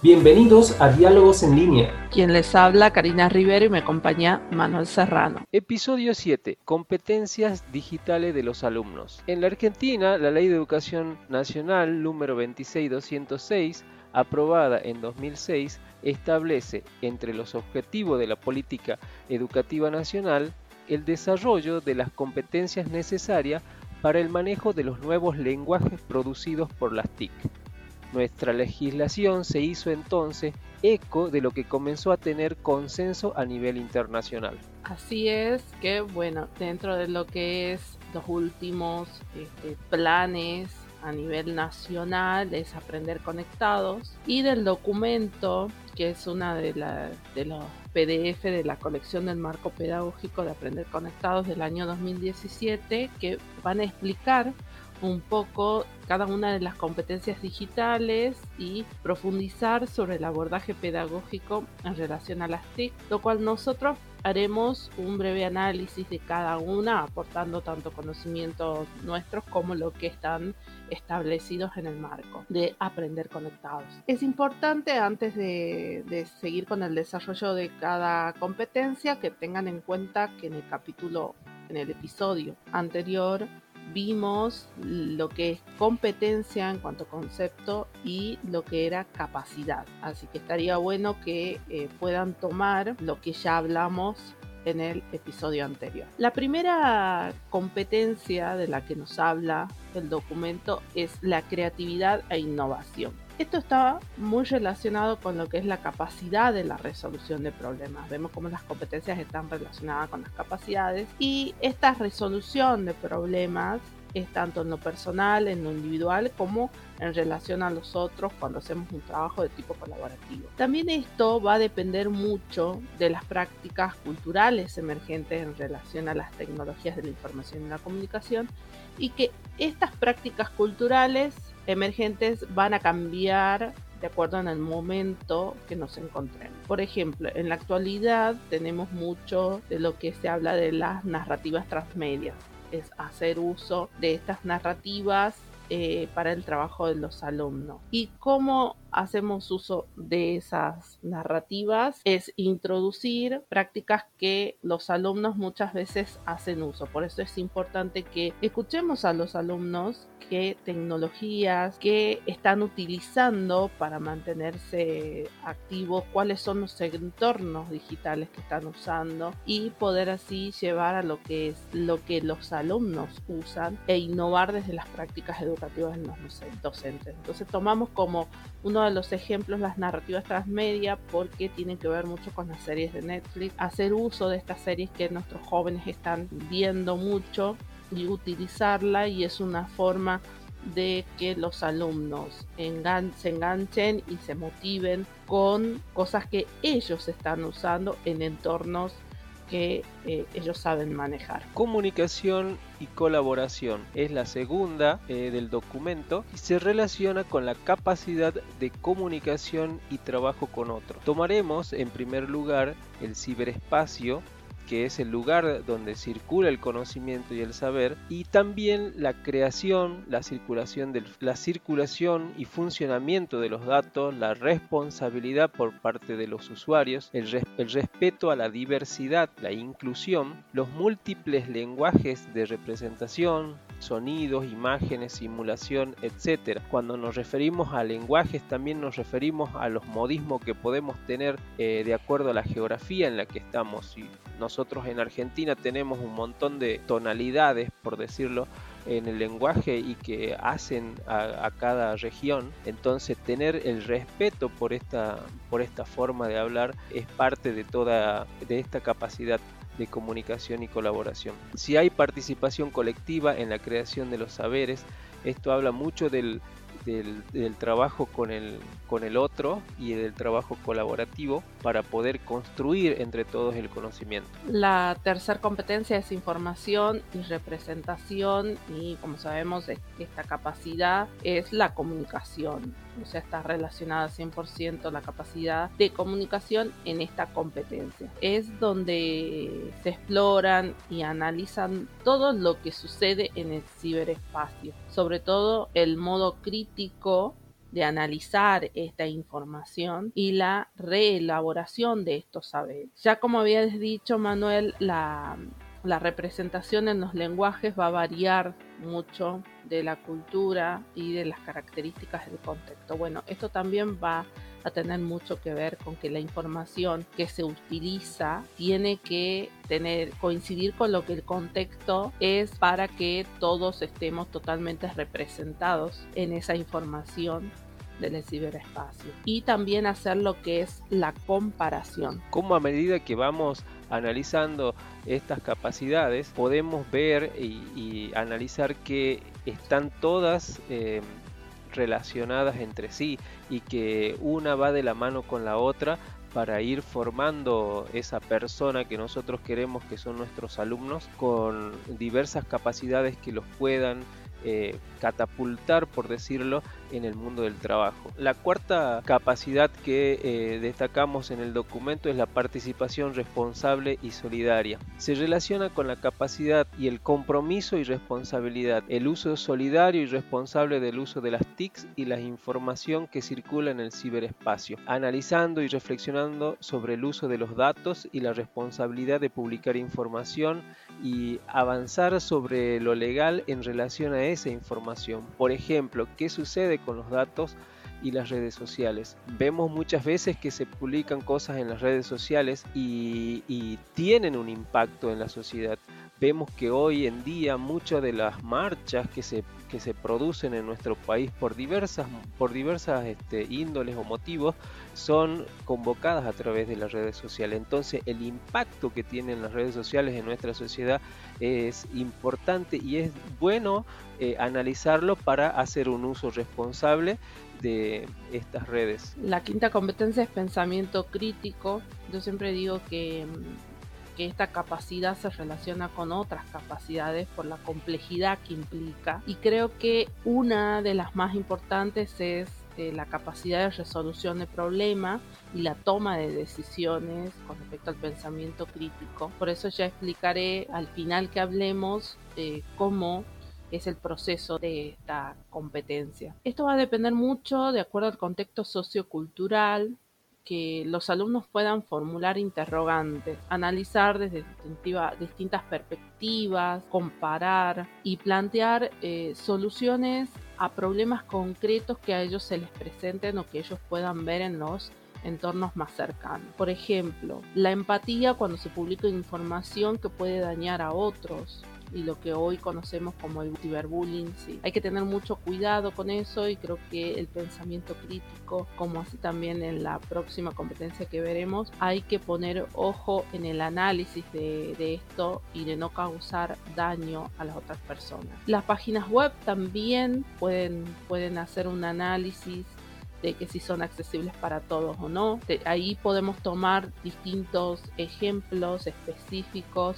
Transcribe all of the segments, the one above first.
Bienvenidos a Diálogos en Línea. Quien les habla, Karina Rivero y me acompaña Manuel Serrano. Episodio 7. Competencias digitales de los alumnos. En la Argentina, la Ley de Educación Nacional número 26206, aprobada en 2006, establece entre los objetivos de la política educativa nacional el desarrollo de las competencias necesarias para el manejo de los nuevos lenguajes producidos por las TIC nuestra legislación se hizo entonces eco de lo que comenzó a tener consenso a nivel internacional. Así es que, bueno, dentro de lo que es los últimos este, planes a nivel nacional es aprender conectados y del documento que es una de, de los PDF de la colección del marco pedagógico de aprender conectados del año 2017 que van a explicar un poco cada una de las competencias digitales y profundizar sobre el abordaje pedagógico en relación a las TIC, lo cual nosotros haremos un breve análisis de cada una, aportando tanto conocimientos nuestros como lo que están establecidos en el marco de aprender conectados. Es importante antes de, de seguir con el desarrollo de cada competencia que tengan en cuenta que en el capítulo, en el episodio anterior, vimos lo que es competencia en cuanto a concepto y lo que era capacidad. Así que estaría bueno que eh, puedan tomar lo que ya hablamos en el episodio anterior. La primera competencia de la que nos habla el documento es la creatividad e innovación. Esto está muy relacionado con lo que es la capacidad de la resolución de problemas. Vemos cómo las competencias están relacionadas con las capacidades y esta resolución de problemas es tanto en lo personal, en lo individual, como en relación a los otros cuando hacemos un trabajo de tipo colaborativo. También esto va a depender mucho de las prácticas culturales emergentes en relación a las tecnologías de la información y la comunicación y que estas prácticas culturales emergentes van a cambiar de acuerdo en el momento que nos encontremos. Por ejemplo, en la actualidad tenemos mucho de lo que se habla de las narrativas transmedia, es hacer uso de estas narrativas eh, para el trabajo de los alumnos. ¿Y cómo hacemos uso de esas narrativas? Es introducir prácticas que los alumnos muchas veces hacen uso. Por eso es importante que escuchemos a los alumnos qué tecnologías que están utilizando para mantenerse activos, cuáles son los entornos digitales que están usando y poder así llevar a lo que es lo que los alumnos usan e innovar desde las prácticas educativas de los docentes. Entonces tomamos como uno de los ejemplos las narrativas transmedia porque tienen que ver mucho con las series de Netflix, hacer uso de estas series que nuestros jóvenes están viendo mucho y utilizarla y es una forma de que los alumnos se enganchen y se motiven con cosas que ellos están usando en entornos que eh, ellos saben manejar. Comunicación y colaboración es la segunda eh, del documento y se relaciona con la capacidad de comunicación y trabajo con otros. Tomaremos en primer lugar el ciberespacio que es el lugar donde circula el conocimiento y el saber, y también la creación, la circulación, la circulación y funcionamiento de los datos, la responsabilidad por parte de los usuarios, el, el respeto a la diversidad, la inclusión, los múltiples lenguajes de representación, sonidos, imágenes, simulación, etc. Cuando nos referimos a lenguajes también nos referimos a los modismos que podemos tener eh, de acuerdo a la geografía en la que estamos. Y nosotros en Argentina tenemos un montón de tonalidades, por decirlo, en el lenguaje y que hacen a, cada región. Entonces tener el respeto por esta, por esta forma de hablar es parte de toda de esta capacidad de comunicación y colaboración. Si hay participación colectiva en la creación de los saberes, esto habla mucho del, del, trabajo con el, con el otro y del trabajo colaborativo para poder construir entre todos el conocimiento. La tercera competencia es información y representación y como sabemos esta capacidad es la comunicación. O sea, está relacionada 100% la capacidad de comunicación en esta competencia. Es donde se exploran y analizan todo lo que sucede en el ciberespacio, sobre todo el modo crítico de analizar esta información y la reelaboración de estos saberes. Ya como habías dicho, Manuel, la, la representación en los lenguajes va a variar mucho de la cultura y de las características del contexto. Bueno, esto también va a tener mucho que ver con que la información que se utiliza tiene que tener coincidir con lo que el contexto es para que todos estemos totalmente representados en esa información del ciberespacio y también hacer lo que es la comparación. Como a medida que vamos analizando estas capacidades podemos ver y, analizar que están todas eh, relacionadas entre sí y que una va de la mano con la otra para ir formando esa persona que nosotros queremos que son nuestros alumnos con diversas capacidades que los puedan eh, catapultar, por decirlo, en el mundo del trabajo. La cuarta capacidad que eh, destacamos en el documento es la participación responsable y solidaria. Se relaciona con la capacidad y el compromiso y responsabilidad, el uso solidario y responsable del uso de las TICs y la información que circula en el ciberespacio, analizando y reflexionando sobre el uso de los datos y la responsabilidad de publicar información y avanzar sobre lo legal en relación a esa información. Por ejemplo, ¿qué sucede con los datos y las redes sociales? Vemos muchas veces que se publican cosas en las redes sociales y, tienen un impacto en la sociedad vemos que hoy en día muchas de las marchas que se, que se producen en nuestro país por diversas, por diversas este, índoles o motivos son convocadas a través de las redes sociales. Entonces el impacto que tienen las redes sociales en nuestra sociedad es importante y es bueno eh, analizarlo para hacer un uso responsable de estas redes. La quinta competencia es pensamiento crítico. Yo siempre digo que que esta capacidad se relaciona con otras capacidades por la complejidad que implica. Y creo que una de las más importantes es eh, la capacidad de resolución de problemas y la toma de decisiones con respecto al pensamiento crítico. Por eso ya explicaré al final que hablemos de cómo es el proceso de esta competencia. Esto va a depender mucho de acuerdo al contexto sociocultural, que los alumnos puedan formular interrogantes, analizar desde distintas perspectivas, comparar y plantear eh, soluciones a problemas concretos que a ellos se les presenten o que ellos puedan ver en los entornos más cercanos. Por ejemplo, la empatía cuando se publica información que puede dañar a otros, y lo que hoy conocemos como el ciberbullying. Sí. Hay que tener mucho cuidado con eso y creo que el pensamiento crítico, como así también en la próxima competencia que veremos, hay que poner ojo en el análisis de, esto y de no causar daño a las otras personas. Las páginas web también pueden, pueden hacer un análisis de que si son accesibles para todos o no. ahí podemos tomar distintos ejemplos específicos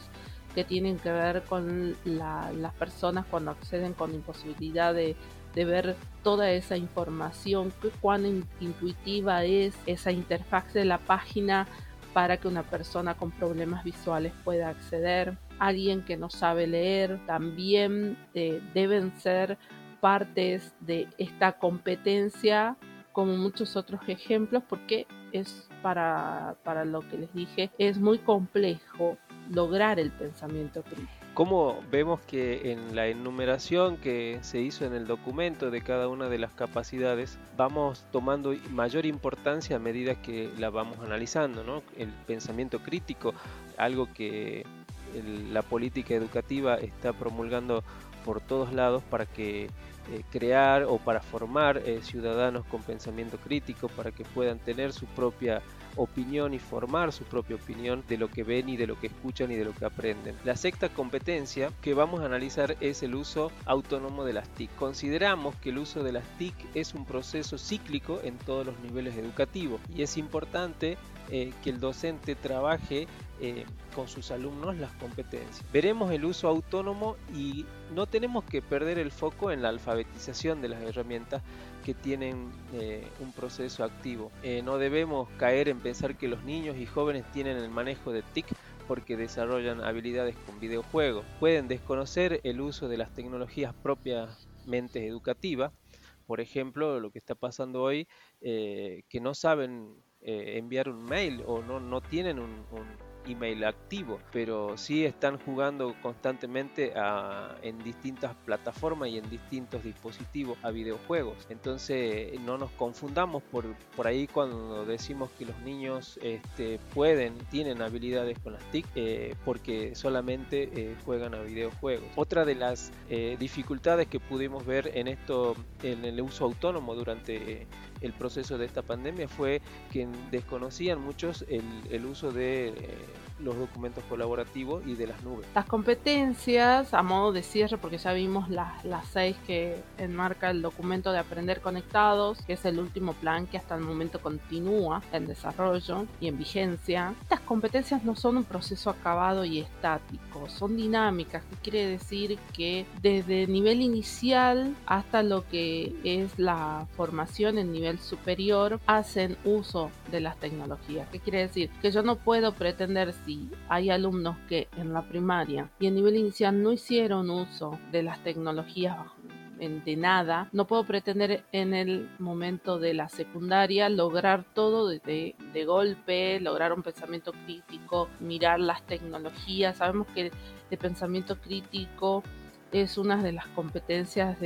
que tienen que ver con las personas cuando acceden con imposibilidad de, de ver toda esa información, cuán intuitiva es esa interfaz de la página para que una persona con problemas visuales pueda acceder. Alguien que no sabe leer también eh, deben ser partes de esta competencia como muchos otros ejemplos porque es para, para lo que les dije es muy complejo lograr el pensamiento crítico. Como vemos que en la enumeración que se hizo en el documento de cada una de las capacidades vamos tomando mayor importancia a medida que la vamos analizando, ¿no? El pensamiento crítico, algo que la política educativa está promulgando por todos lados para que eh, crear o para formar eh, ciudadanos con pensamiento crítico, para que puedan tener su propia opinión y formar su propia opinión de lo que ven y de lo que escuchan y de lo que aprenden. La sexta competencia que vamos a analizar es el uso autónomo de las TIC. Consideramos que el uso de las TIC es un proceso cíclico en todos los niveles educativos y es importante eh, que el docente trabaje eh, con sus alumnos las competencias. Veremos el uso autónomo y no tenemos que perder el foco en la alfabetización de las herramientas que tienen eh, un proceso activo. Eh, no debemos caer en pensar que los niños y jóvenes tienen el manejo de TIC porque desarrollan habilidades con videojuegos. Pueden desconocer el uso de las tecnologías propiamente educativas por ejemplo, lo que está pasando hoy, que no saben enviar un mail o no, no tienen un email activo, pero sí están jugando constantemente en distintas plataformas y en distintos dispositivos a videojuegos. Entonces no nos confundamos por, por ahí cuando decimos que los niños este, pueden, tienen habilidades con las TIC eh, porque solamente eh, juegan a videojuegos. Otra de las eh, dificultades que pudimos ver en esto, en el uso autónomo durante el proceso de esta pandemia fue que desconocían muchos el, el uso de los documentos colaborativos y de las nubes. Las competencias, a modo de cierre, porque ya vimos las, las seis que enmarca el documento de Aprender Conectados, que es el último plan que hasta el momento continúa en desarrollo y en vigencia. Estas competencias no son un proceso acabado y estático, son dinámicas, que quiere decir que desde nivel inicial hasta lo que es la formación en nivel superior hacen uso de las tecnologías. ¿Qué quiere decir? Que yo no puedo pretender hay alumnos que en la primaria y a nivel inicial no hicieron uso de las tecnologías de nada, no puedo pretender en el momento de la secundaria lograr todo de, de, golpe, lograr un pensamiento crítico, mirar las tecnologías. Sabemos que de pensamiento crítico es una de las competencias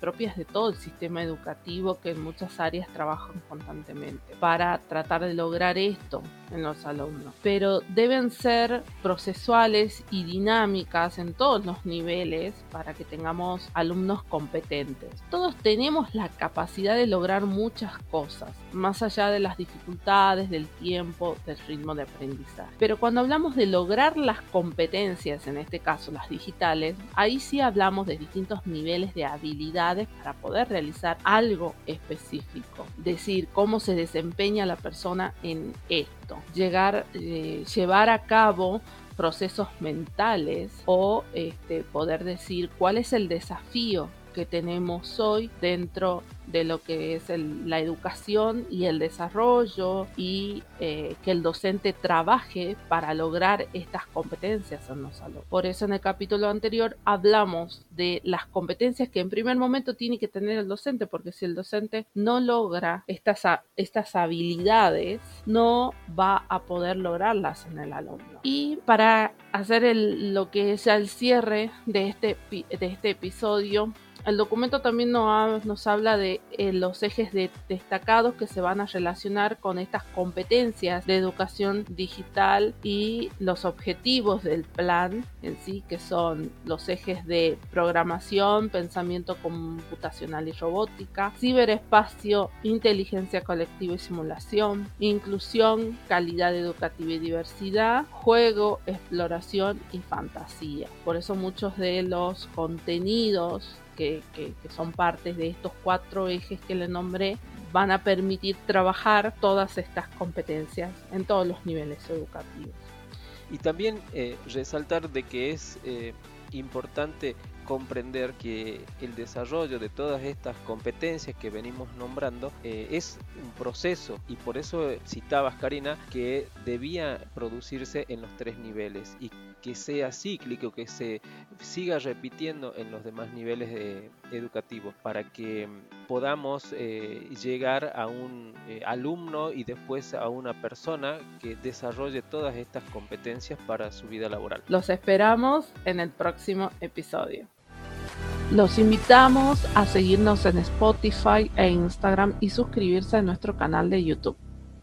propias de todo el sistema educativo que en muchas áreas trabajan constantemente para tratar de lograr esto en los alumnos. Pero deben ser procesuales y dinámicas en todos los niveles para que tengamos alumnos competentes. Todos tenemos la capacidad de lograr muchas cosas, más allá de las dificultades, del tiempo, del ritmo de aprendizaje. Pero cuando hablamos de lograr las competencias, en este caso las digitales, ahí sí de distintos niveles de habilidades para poder realizar algo específico. Decir cómo se desempeña la persona en esto. Llegar, eh, llevar a cabo procesos mentales o este, poder decir cuál es el desafío que tenemos hoy dentro de lo que es la educación y el desarrollo y eh, que el docente trabaje para lograr estas competencias en los alumnos. Por eso en el capítulo anterior hablamos de las competencias que en primer momento tiene que tener el docente, porque si el docente no logra estas, estas habilidades, no va a poder lograrlas en el alumno. Y para hacer el, lo que es el cierre de este, de este episodio, el documento también nos, habla de eh, los ejes destacados que se van a relacionar con estas competencias de educación digital y los objetivos del plan en sí, que son los ejes de programación, pensamiento computacional y robótica, ciberespacio, inteligencia colectiva y simulación, inclusión, calidad educativa y diversidad, juego, exploración y fantasía. Por eso muchos de los contenidos que, son partes de estos cuatro ejes que le nombré, van a permitir trabajar todas estas competencias en todos los niveles educativos. Y también eh, resaltar de que es eh, importante comprender que el desarrollo de todas estas competencias que venimos nombrando eh, es un proceso y por eso citabas Karina que debía producirse en los tres niveles que sea cíclico, que se siga repitiendo en los demás niveles educativos para que podamos eh, llegar a un eh, alumno y después a una persona que desarrolle todas estas competencias para su vida laboral. Los esperamos en el próximo episodio. Los invitamos a seguirnos en Spotify e Instagram y suscribirse a nuestro canal de YouTube.